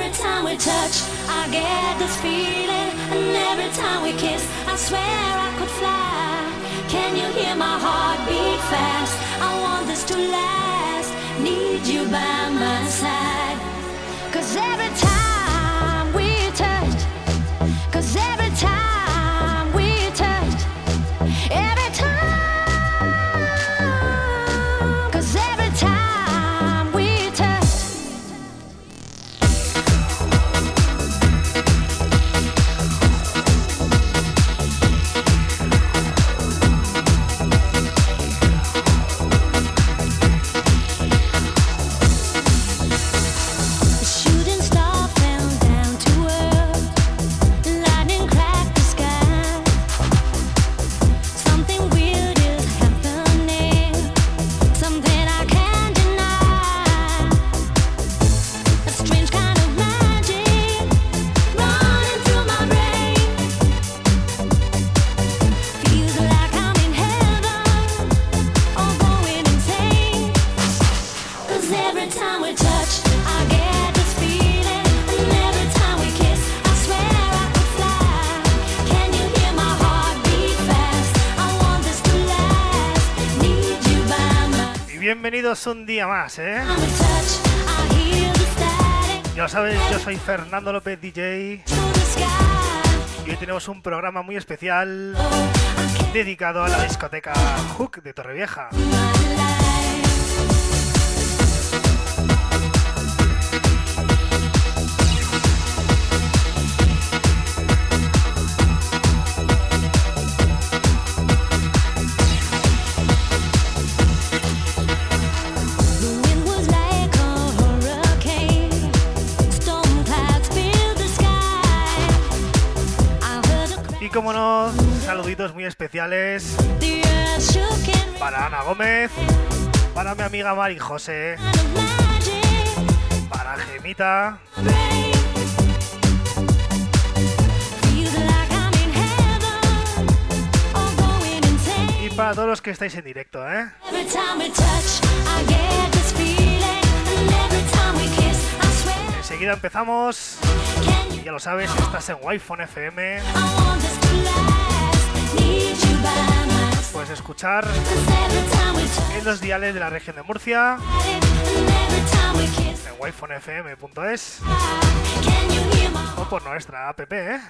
every time we touch, I get this feeling. And every time we kiss, I swear I could fly. Can you hear my heart beat fast? I want this to last. Need you by my side. Cause every time bienvenidos un día más, ¿eh? Ya sabes, yo soy Fernando López DJ y hoy tenemos un programa muy especial Oh, dedicado a la discoteca Hook de Torrevieja. Como no, saluditos muy especiales para Ana Gómez, para mi amiga Mari José, para Gemita, y para todos los que estáis en directo, ¿eh? Enseguida empezamos? Ya lo sabes, estás en Wi-Fi FM, puedes escuchar en los diales de la región de Murcia, en wifonfm.es o por nuestra app, ¿eh?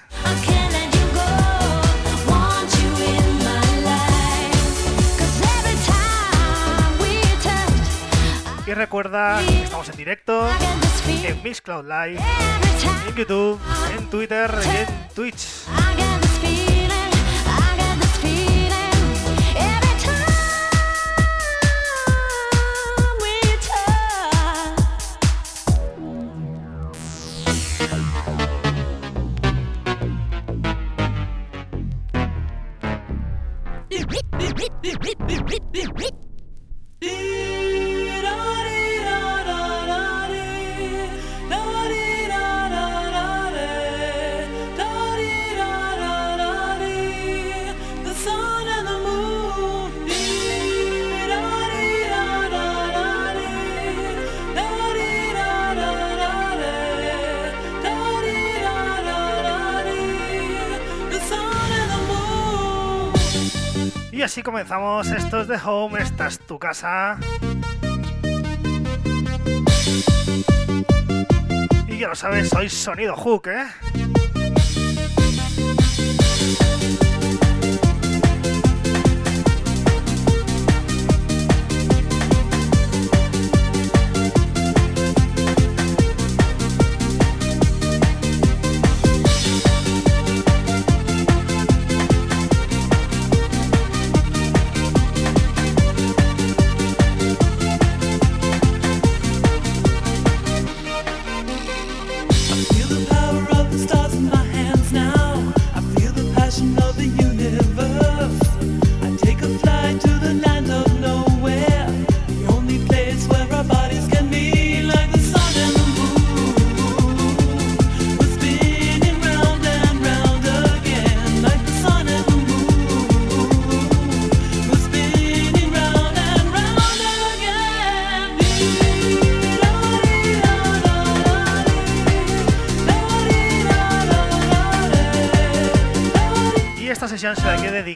Y recuerda estamos en directo En Mixcloud Live, en YouTube, en Twitter y en Twitch. Comenzamos. Esto es The Home, esta es tu casa. Y ya lo sabes, soy Sonido Hook, ¿eh?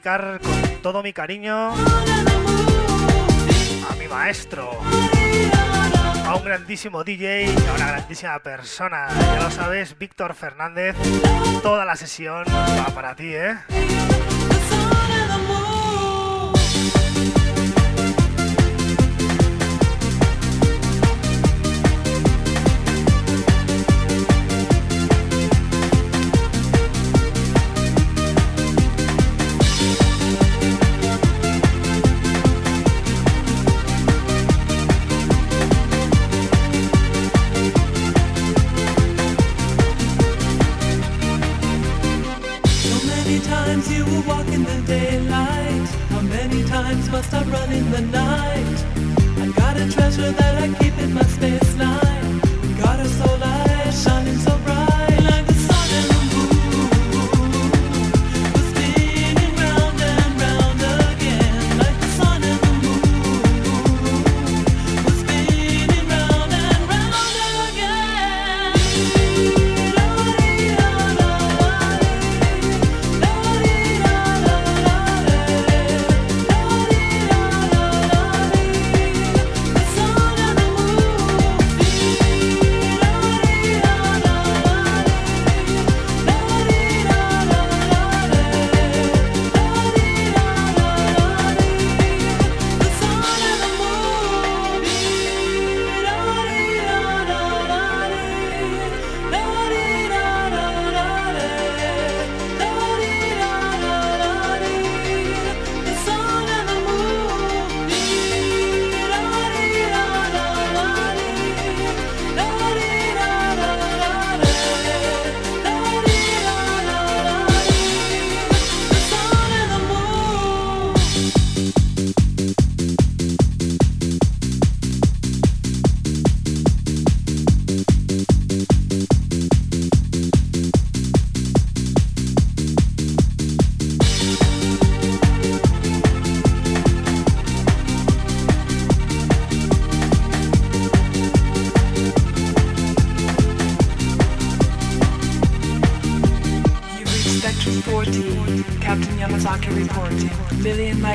Con todo mi cariño a mi maestro, a un grandísimo DJ y a una grandísima persona. Ya lo sabes, Víctor Fernández. Toda la sesión va para ti, ¿eh?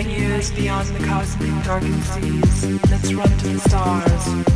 years beyond the cosmic darkened seas. Let's run to the stars.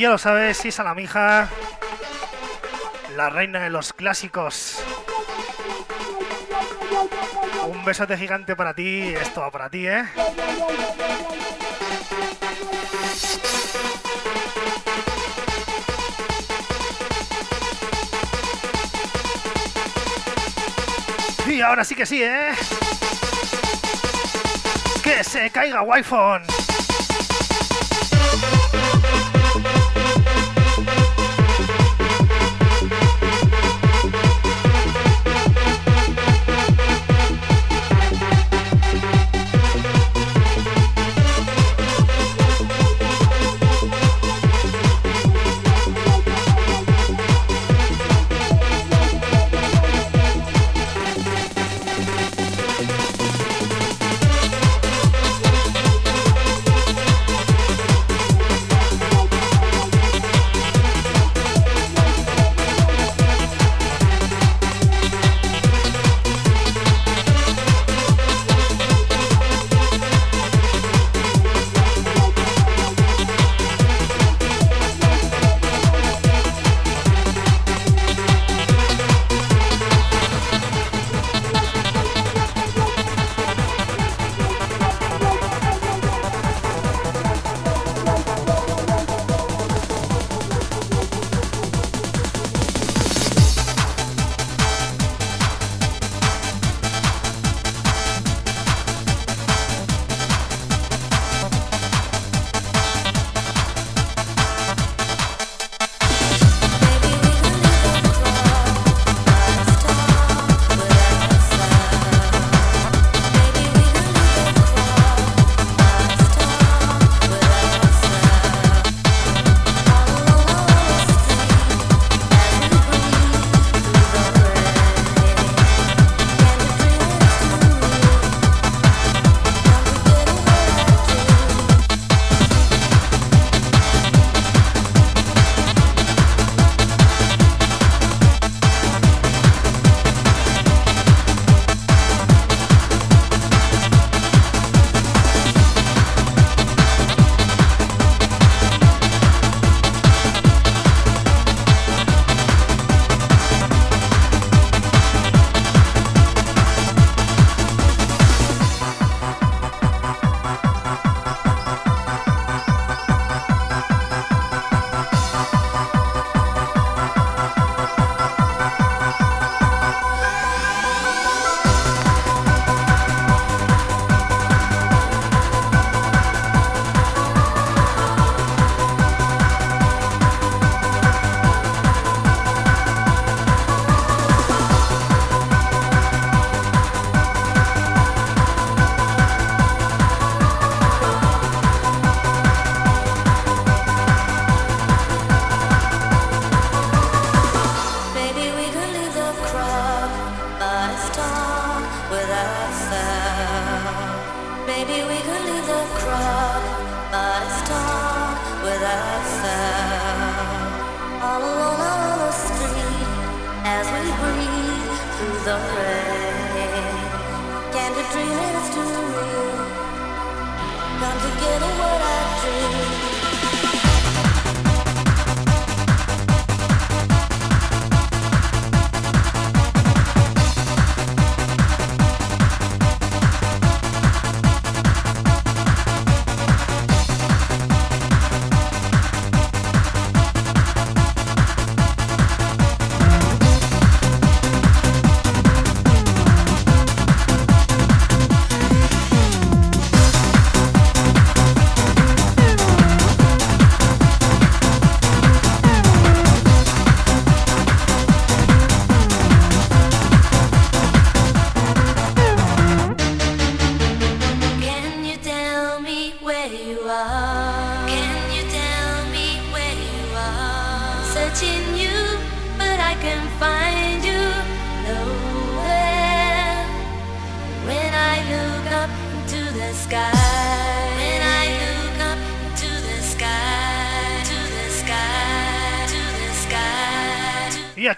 Ya lo sabes, si es a la mija, la reina de los clásicos. Un besote gigante para ti, esto va para ti, ¿eh? Y ahora sí que sí, ¿eh? Que se caiga Wi-Fi.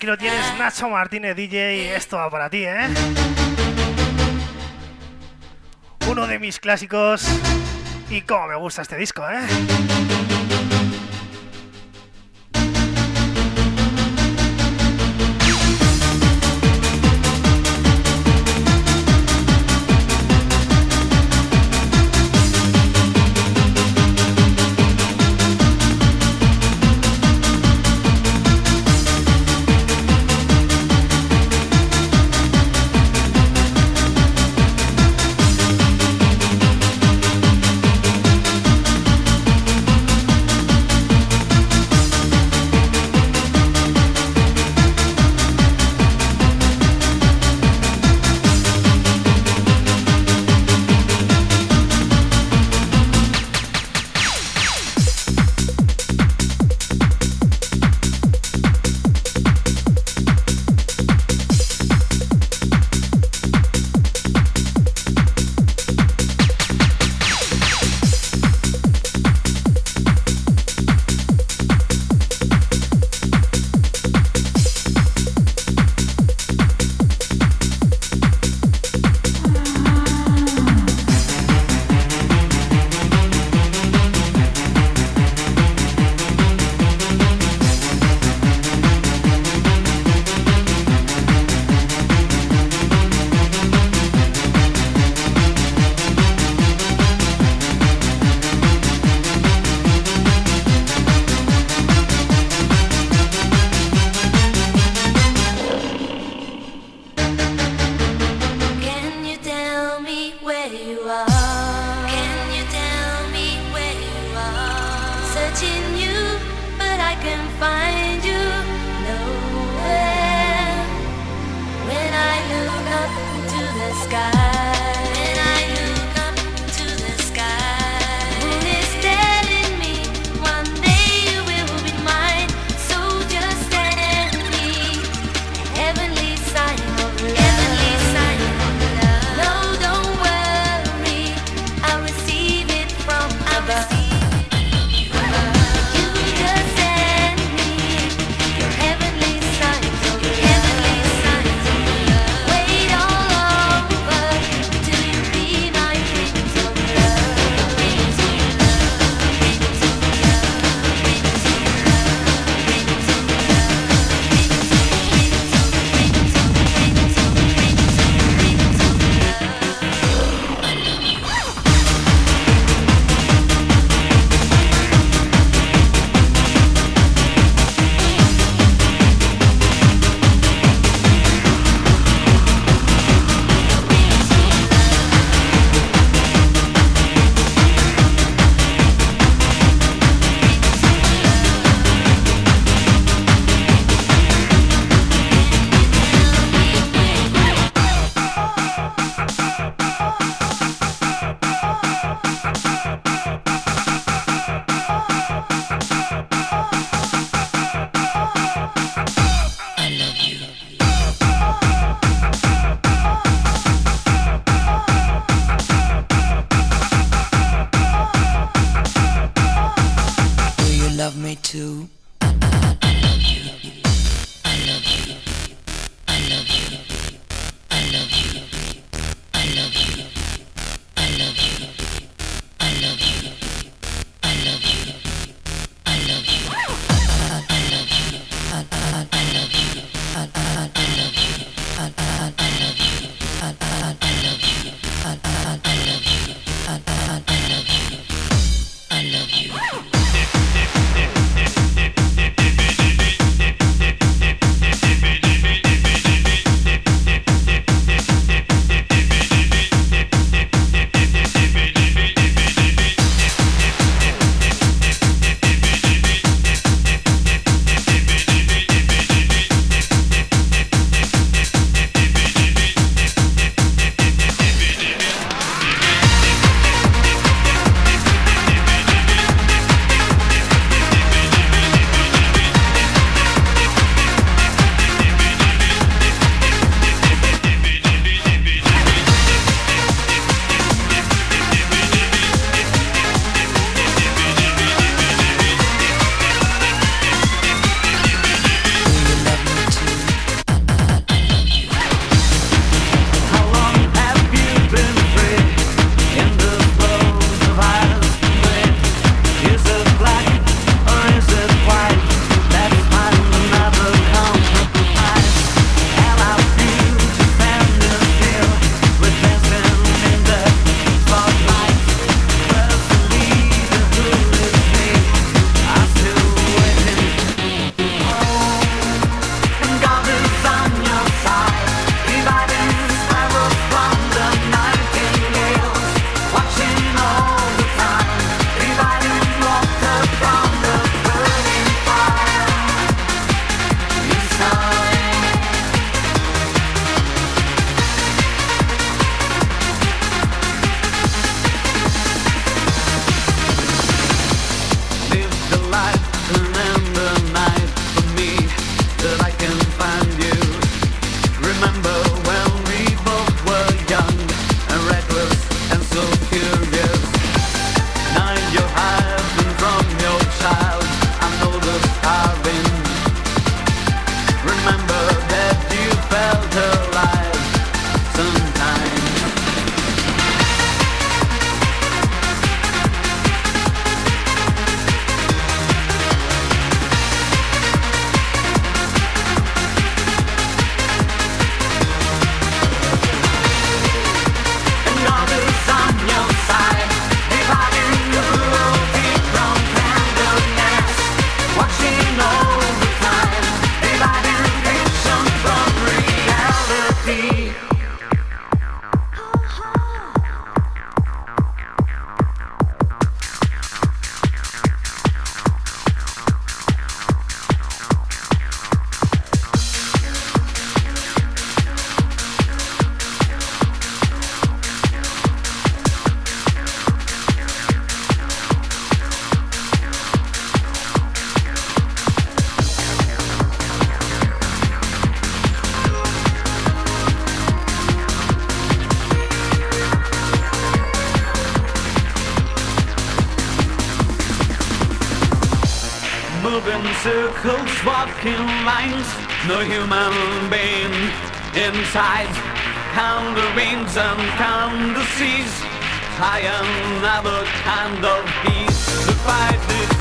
Aquí lo tienes, Nacho Martínez DJ. Esto va para ti, ¿eh? Uno de mis clásicos. Y cómo me gusta este disco, ¿eh? No human being inside. Count the rings and count the seas. I am another kind of beast. The fight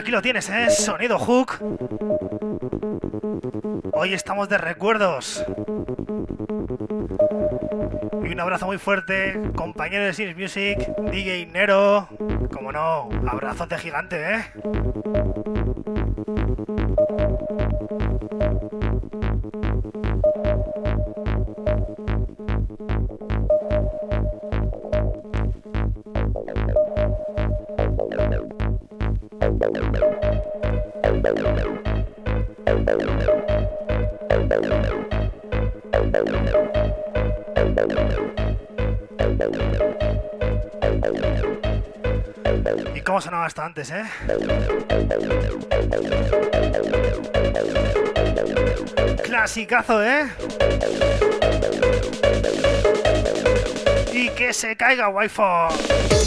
aquí lo tienes, ¿eh? Sonido Hook. Hoy estamos de recuerdos. Y un abrazo muy fuerte, compañero de Sins Music, DJ Nero. Como no, abrazote gigante, ¿eh? ¿Y cómo sonaba esto antes, eh? Clasicazo, ¿eh? Y que se caiga Wi-Fi.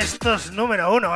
Esto es número uno,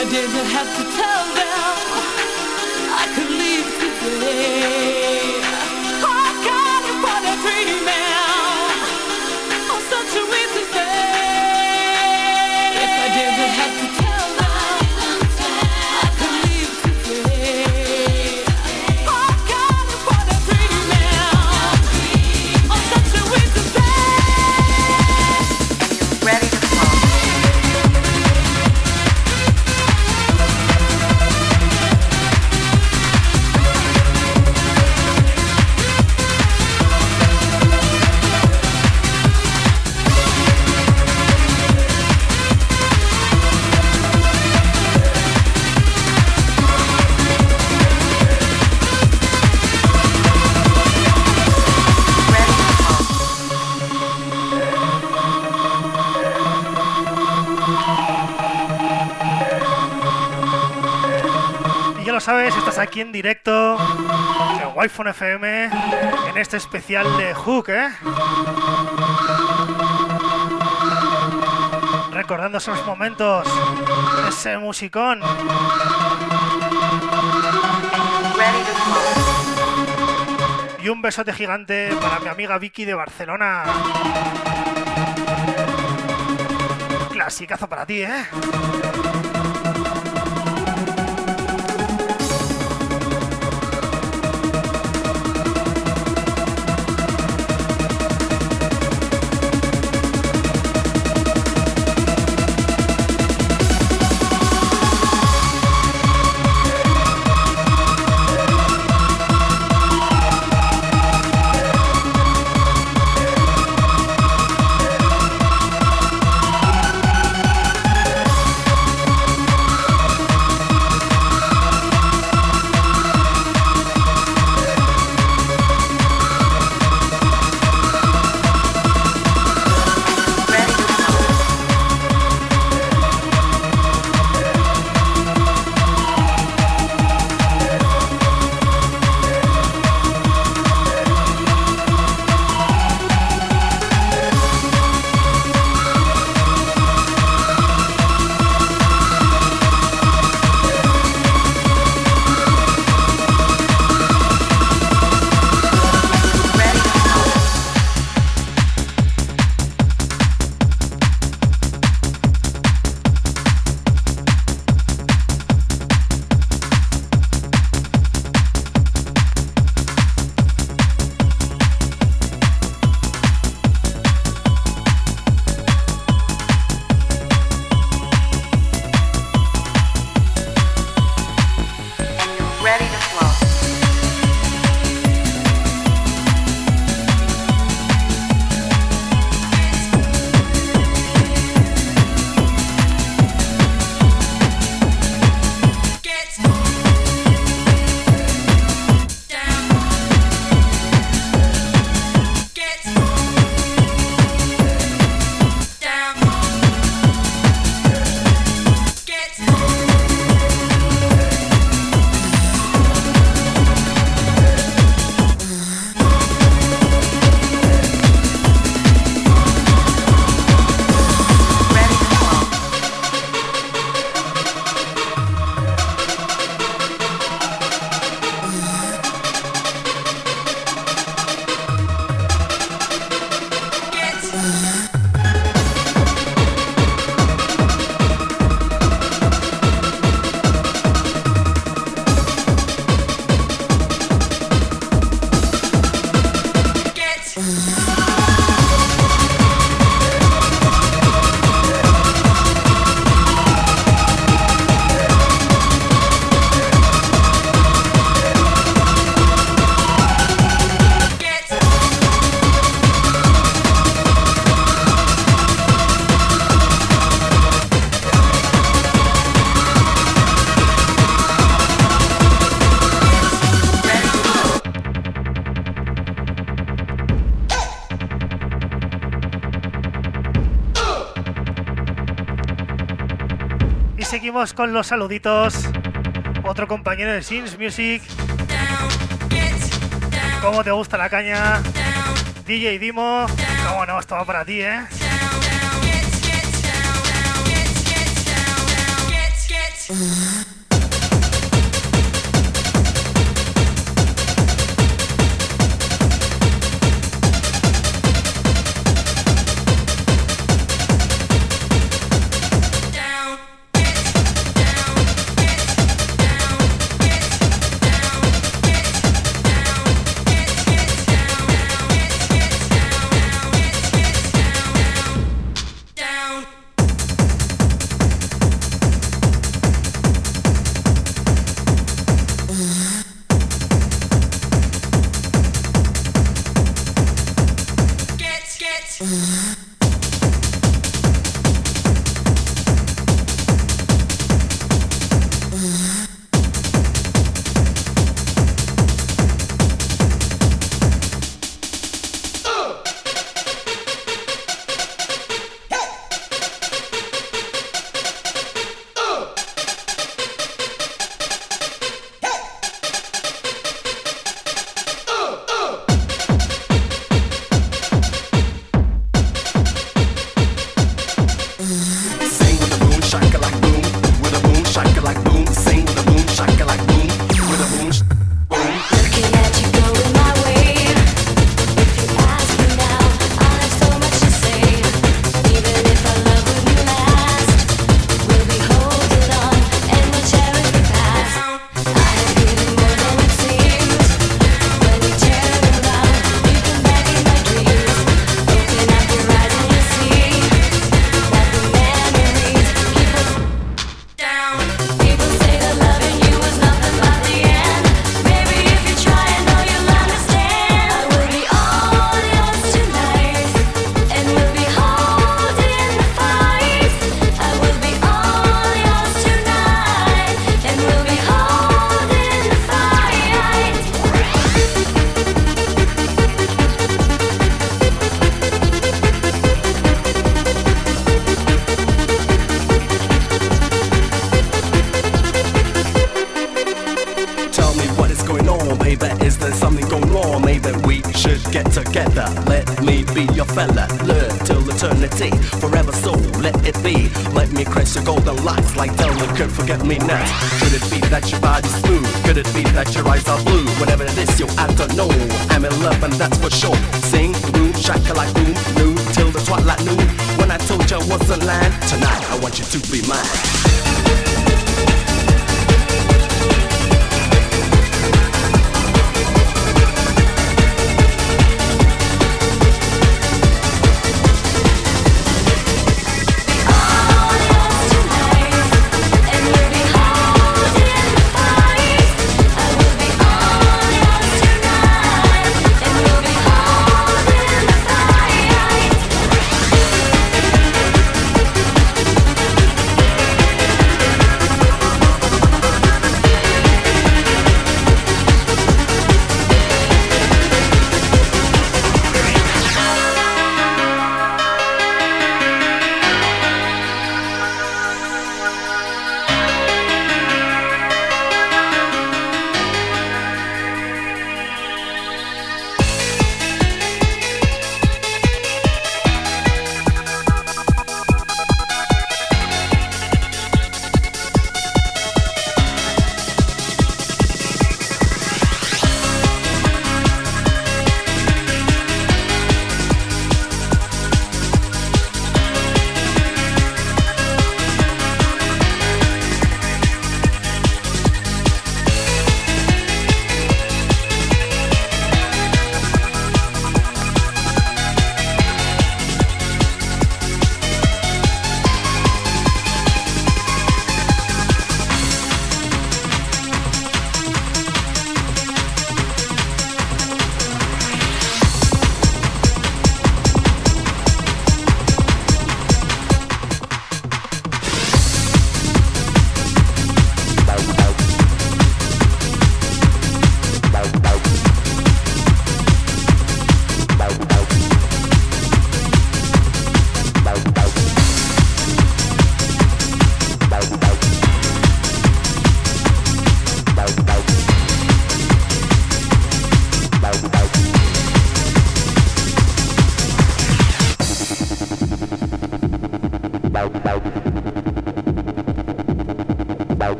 ¿eh? didn't have to tell them I could leave today. Aquí en directo en Wi-Fi FM en este especial de Hook, ¿eh? Recordando esos momentos, ese musicón. Y un besote gigante para mi amiga Vicky de Barcelona. Clasicazo para ti, ¿eh? Con los saluditos. Otro compañero de Sims Music. ¿Cómo te gusta la caña? DJ Dimo. ¿Cómo no? Esto va para ti, ¿eh?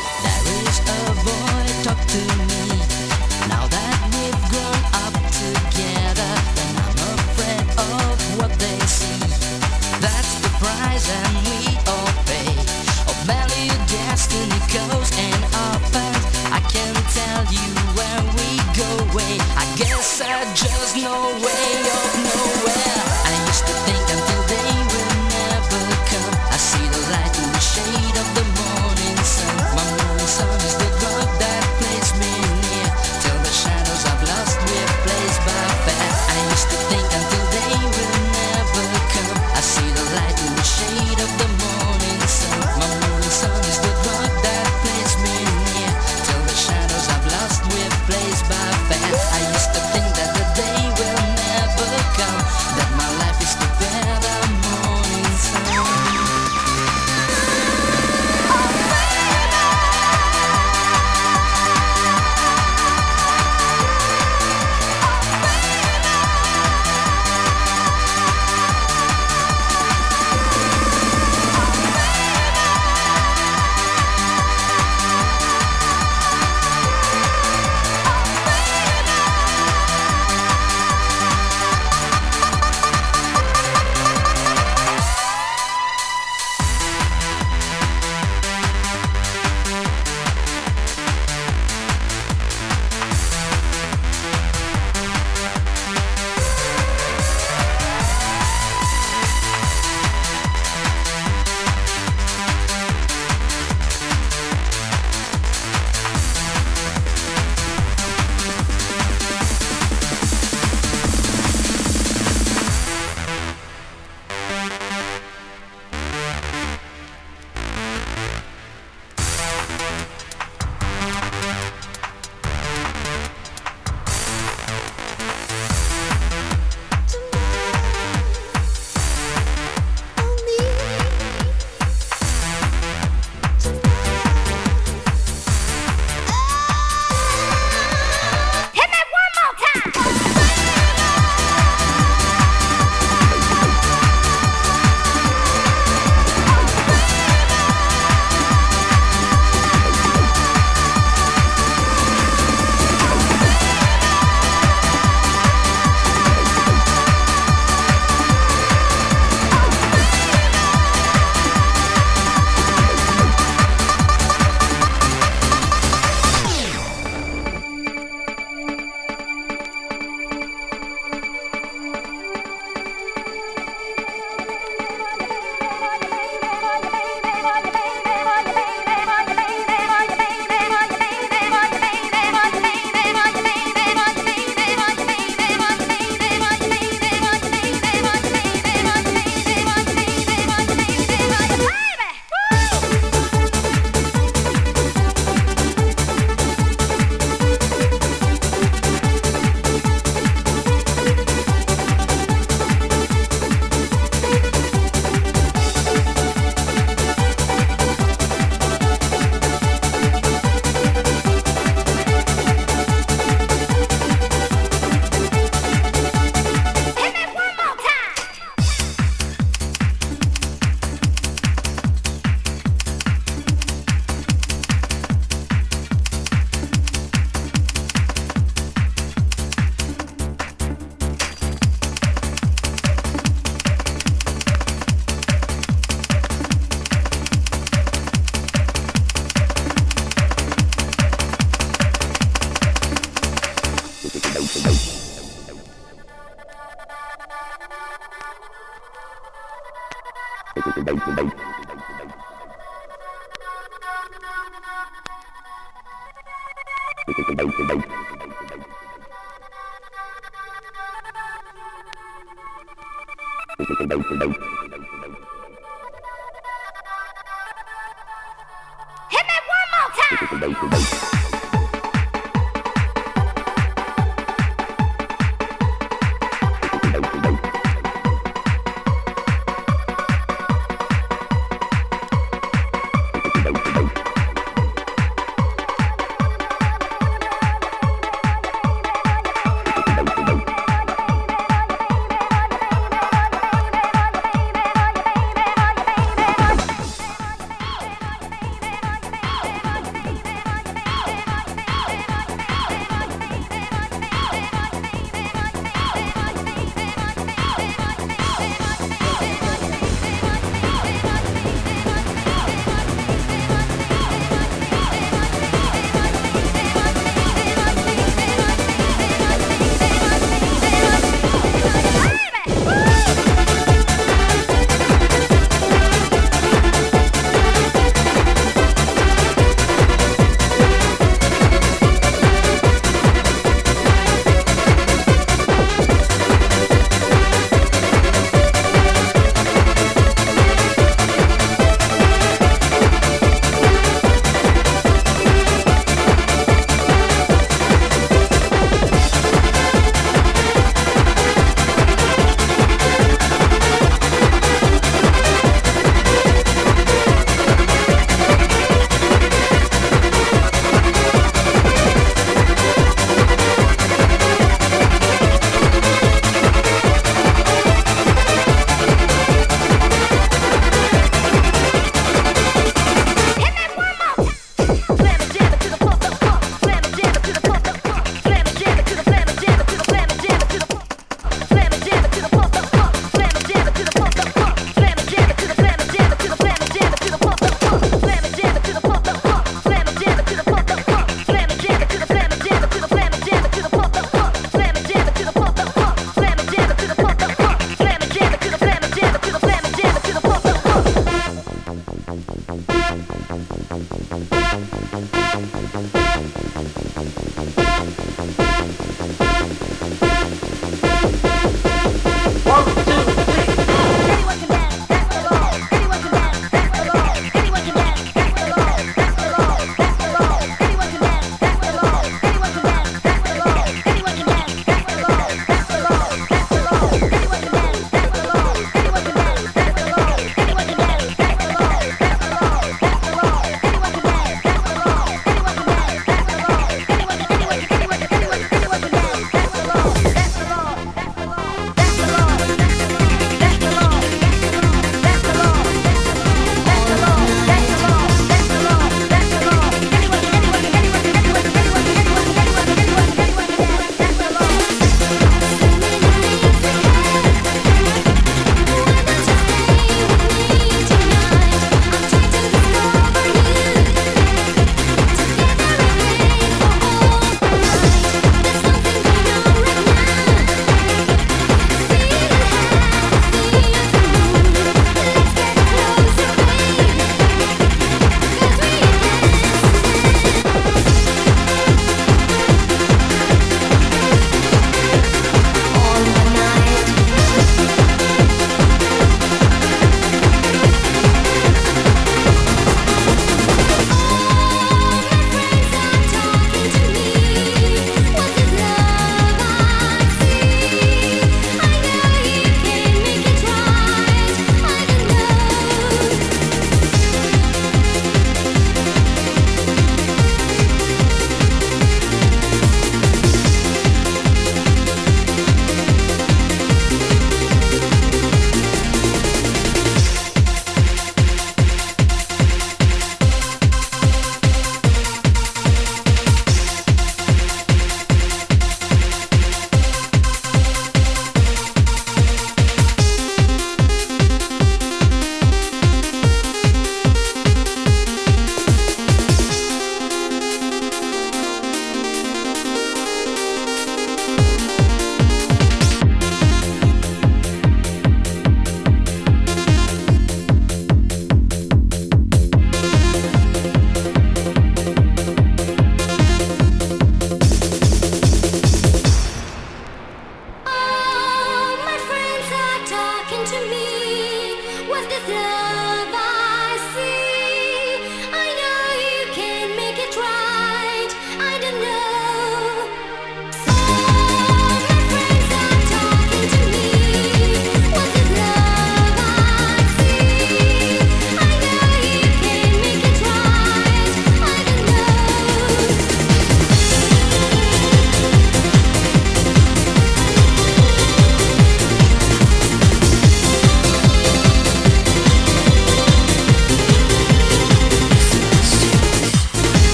Yeah.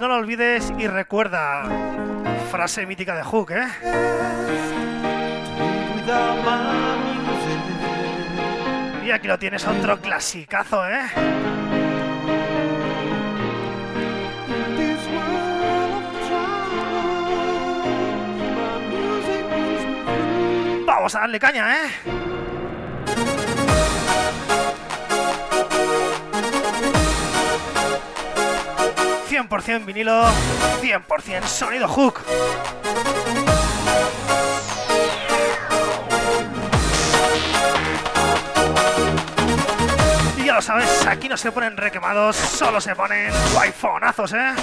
No lo olvides y recuerda. Frase mítica de Hook, ¿eh? Y aquí lo tienes, otro clasicazo, ¿eh? Vamos a darle caña, ¿eh? ...100% vinilo... ...100% sonido hook... Y ya lo sabes, aquí no se ponen requemados... ...solo se ponen guayfonazos, ¿eh?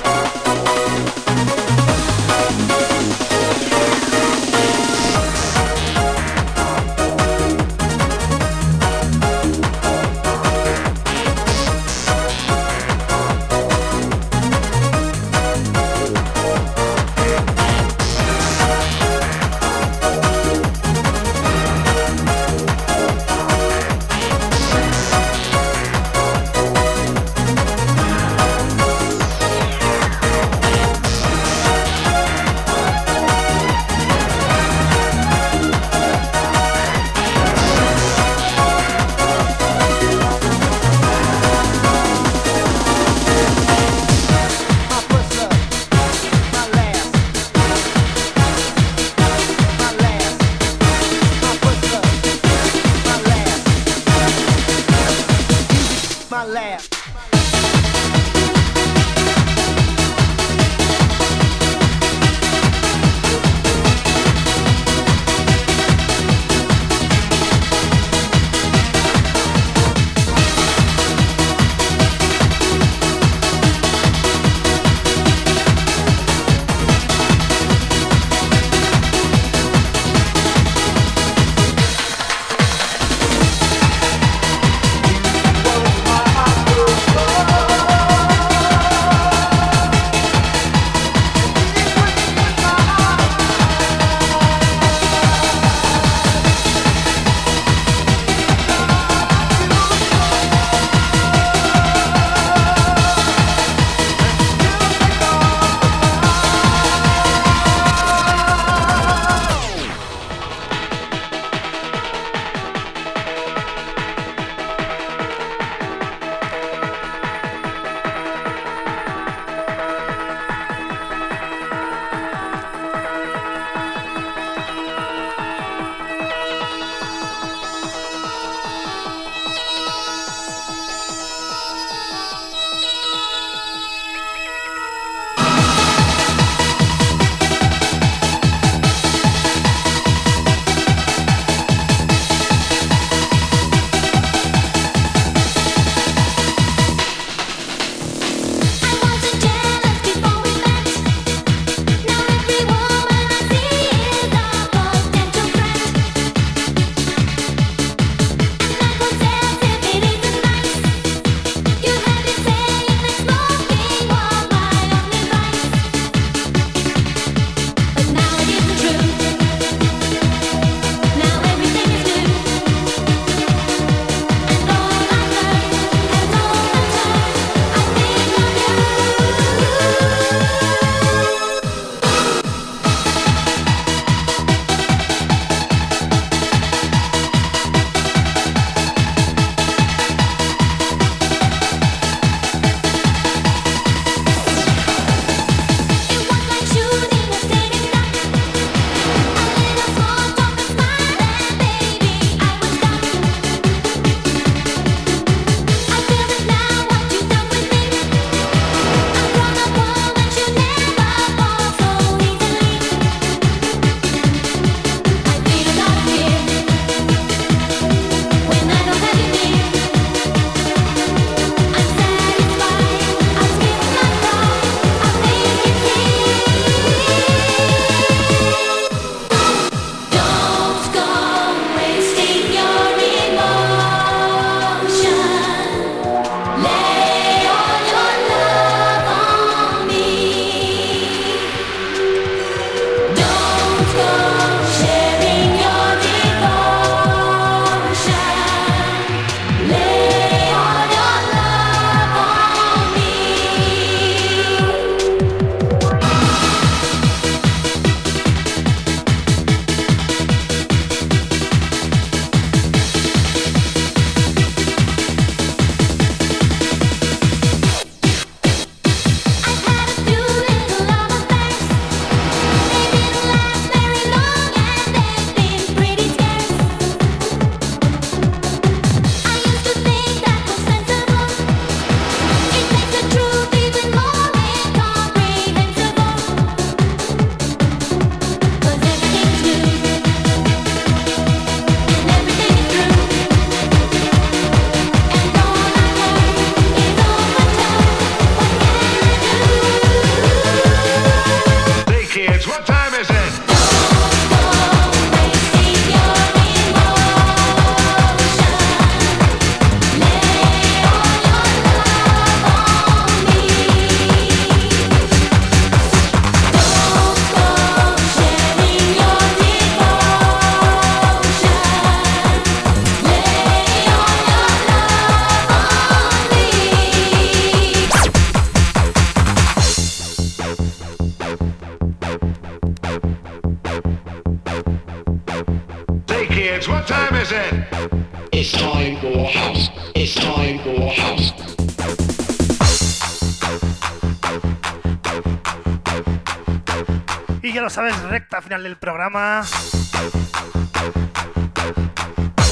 final del programa.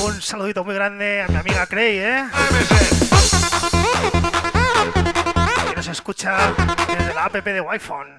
Un saludito muy grande a mi amiga Cray, ¿eh? Que nos escucha desde la app de Wi-Fi.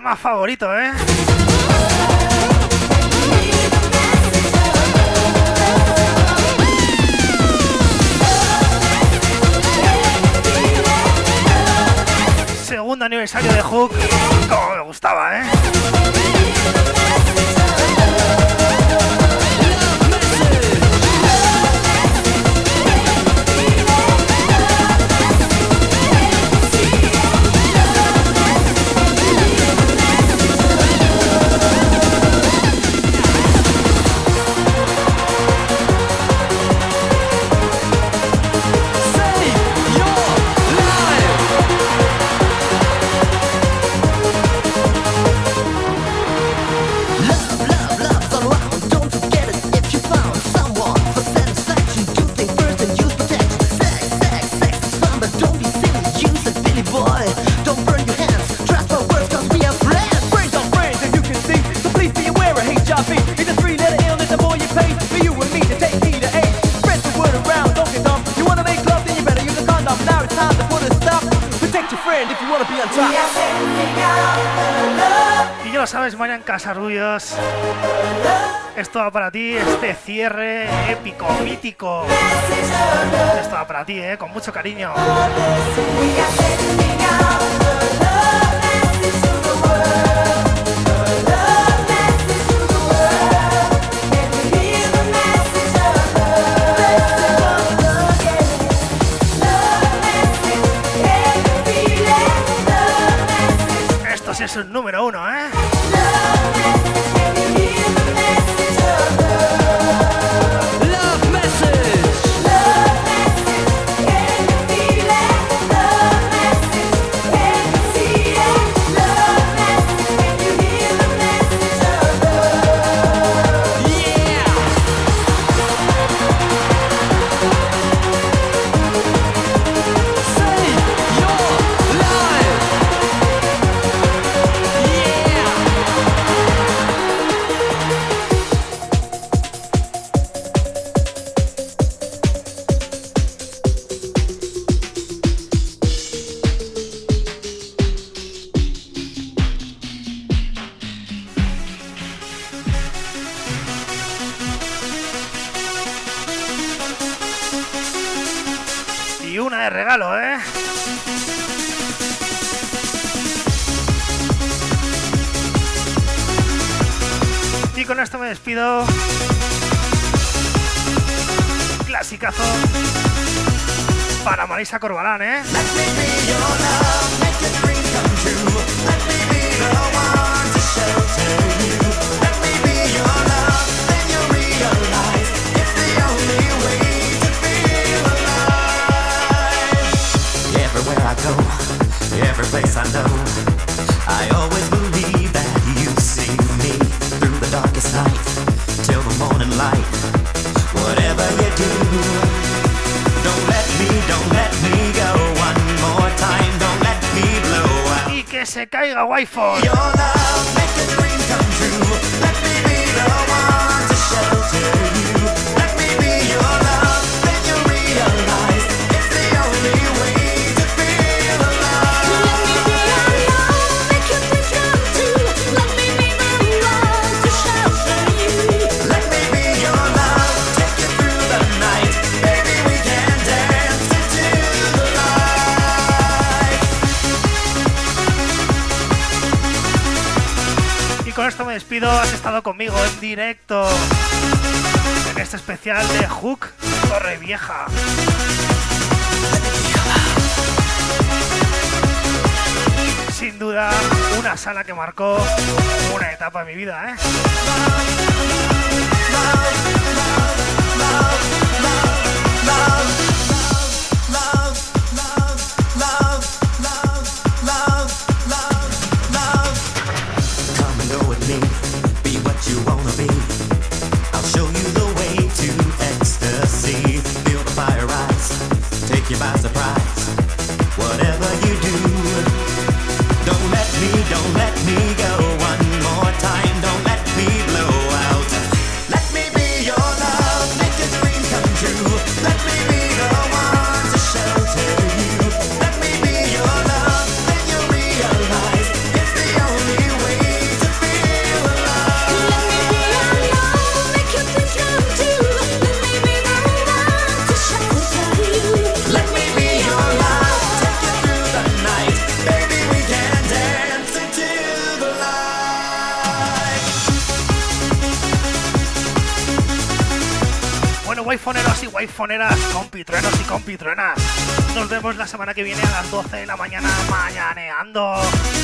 tema favorito, ¿eh? mucho cariño. iPhone. Yo. conmigo en directo en este especial de Hook Torre Vieja. Sin duda, una sala que marcó una etapa de mi vida. ¿eh? vemos la semana que viene a las 12 de la mañana mañaneando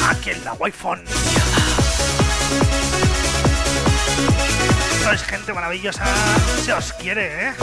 aquí en la Wi-Fi. Sois gente maravillosa, se os quiere, ¿eh?